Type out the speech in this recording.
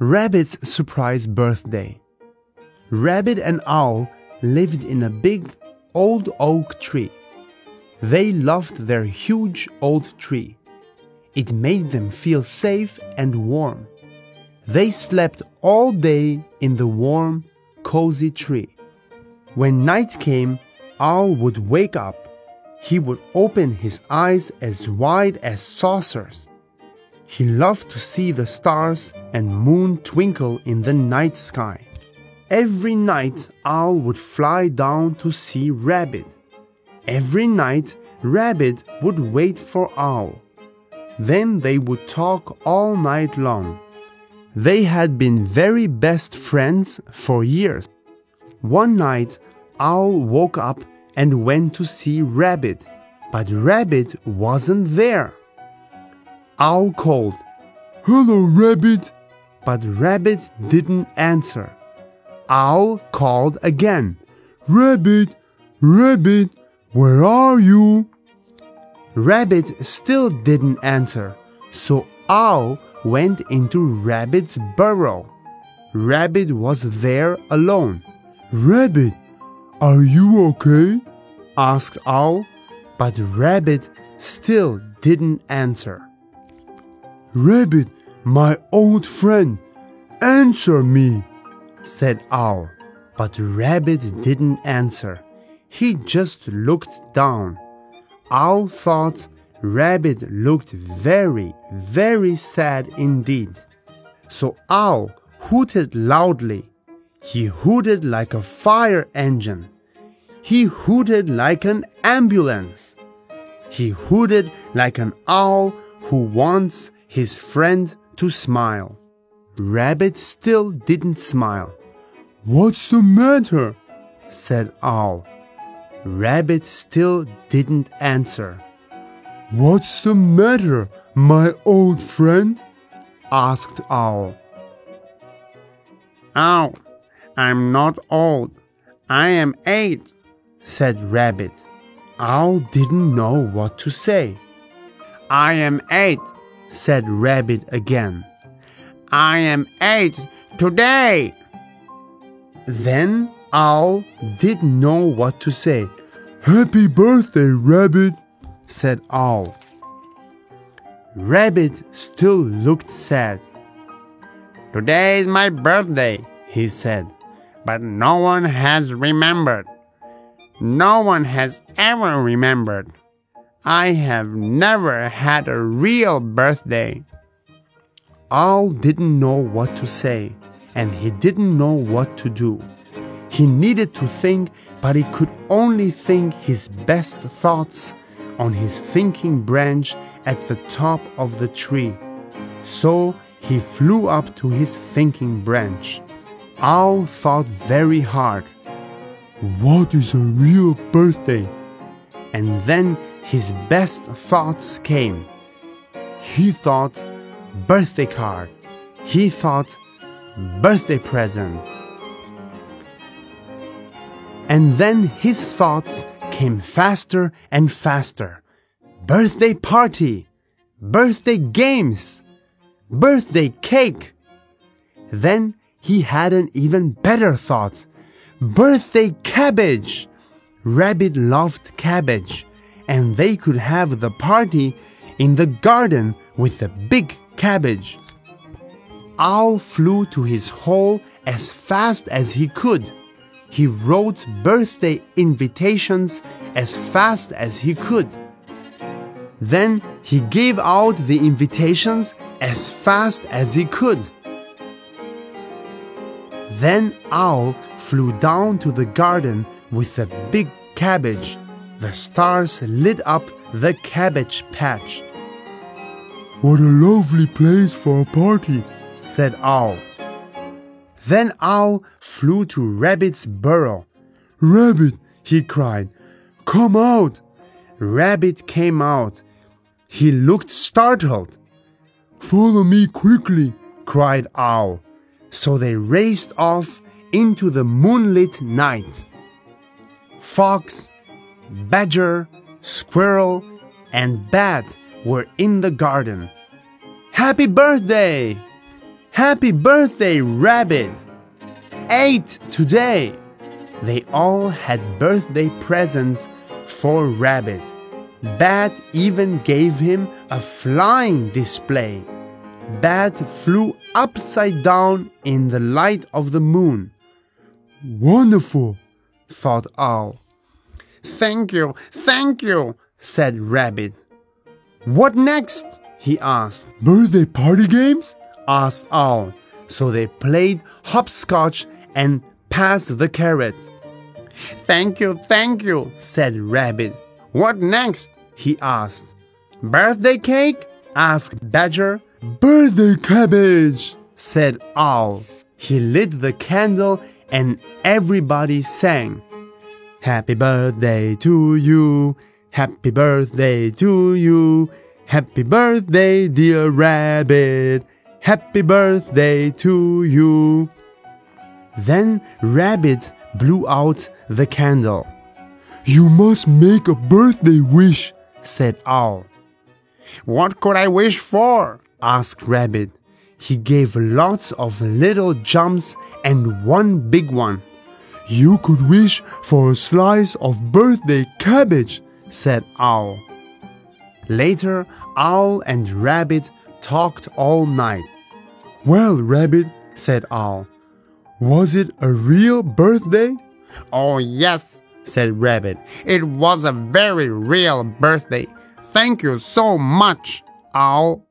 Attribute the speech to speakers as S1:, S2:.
S1: Rabbit's surprise birthday. Rabbit and Owl lived in a big old oak tree. They loved their huge old tree. It made them feel safe and warm. They slept all day in the warm, cozy tree. When night came, Owl would wake up. He would open his eyes as wide as saucers. He loved to see the stars and moon twinkle in the night sky. Every night, Owl would fly down to see Rabbit. Every night, Rabbit would wait for Owl. Then they would talk all night long. They had been very best friends for years. One night, Owl woke up and went to see Rabbit, but Rabbit wasn't there. Owl called, Hello, Rabbit! But Rabbit didn't answer. Owl called again, Rabbit, Rabbit, where are you? Rabbit still didn't answer, so Owl went into Rabbit's burrow. Rabbit was there alone. Rabbit, are you okay? asked Owl, but Rabbit still didn't answer. Rabbit, my old friend, answer me, said Owl. But Rabbit didn't answer. He just looked down. Owl thought Rabbit looked very, very sad indeed. So Owl hooted loudly. He hooted like a fire engine. He hooted like an ambulance. He hooted like an owl who wants his friend to smile. Rabbit still didn't smile. What's the matter? said Owl. Rabbit still didn't answer. What's the matter, my old friend? asked Owl. Owl, I'm not old. I am eight, said Rabbit. Owl didn't know what to say. I am eight, said Rabbit again. I am eight today. Then Owl didn't know what to say. Happy birthday, Rabbit, said Owl. Rabbit still looked sad. Today is my birthday, he said, but no one has remembered. No one has ever remembered. I have never had a real birthday. Owl didn't know what to say, and he didn't know what to do. He needed to think, but he could only think his best thoughts on his thinking branch at the top of the tree. So he flew up to his thinking branch. Owl thought very hard. What is a real birthday? And then his best thoughts came. He thought birthday card. He thought birthday present. And then his thoughts came faster and faster. Birthday party, birthday games, birthday cake. Then he had an even better thought. Birthday cabbage. Rabbit loved cabbage, and they could have the party in the garden with the big cabbage. Owl flew to his hole as fast as he could. He wrote birthday invitations as fast as he could. Then he gave out the invitations as fast as he could. Then Owl flew down to the garden with the big cabbage. The stars lit up the cabbage patch. What a lovely place for a party, said Owl. Then Owl flew to Rabbit's burrow. Rabbit, he cried, come out. Rabbit came out. He looked startled. Follow me quickly, cried Owl. So they raced off into the moonlit night. Fox, badger, squirrel, and bat were in the garden. Happy birthday! Happy birthday, Rabbit! Eight today! They all had birthday presents for Rabbit. Bat even gave him a flying display. Bat flew upside down in the light of the moon. Wonderful, thought Owl. Thank you, thank you, said Rabbit. What next? he asked. Birthday party games? asked Owl. So they played hopscotch and passed the carrot. Thank you, thank you, said Rabbit. What next? he asked. Birthday cake? asked Badger. Birthday cabbage, said Owl. He lit the candle and everybody sang. Happy birthday to you. Happy birthday to you. Happy birthday, dear rabbit. Happy birthday to you. Then Rabbit blew out the candle. You must make a birthday wish, said Owl. What could I wish for? asked Rabbit. He gave lots of little jumps and one big one. You could wish for a slice of birthday cabbage, said Owl. Later, Owl and Rabbit talked all night. Well, Rabbit, said Owl, was it a real birthday? Oh, yes, said Rabbit. It was a very real birthday. Thank you so much, Owl.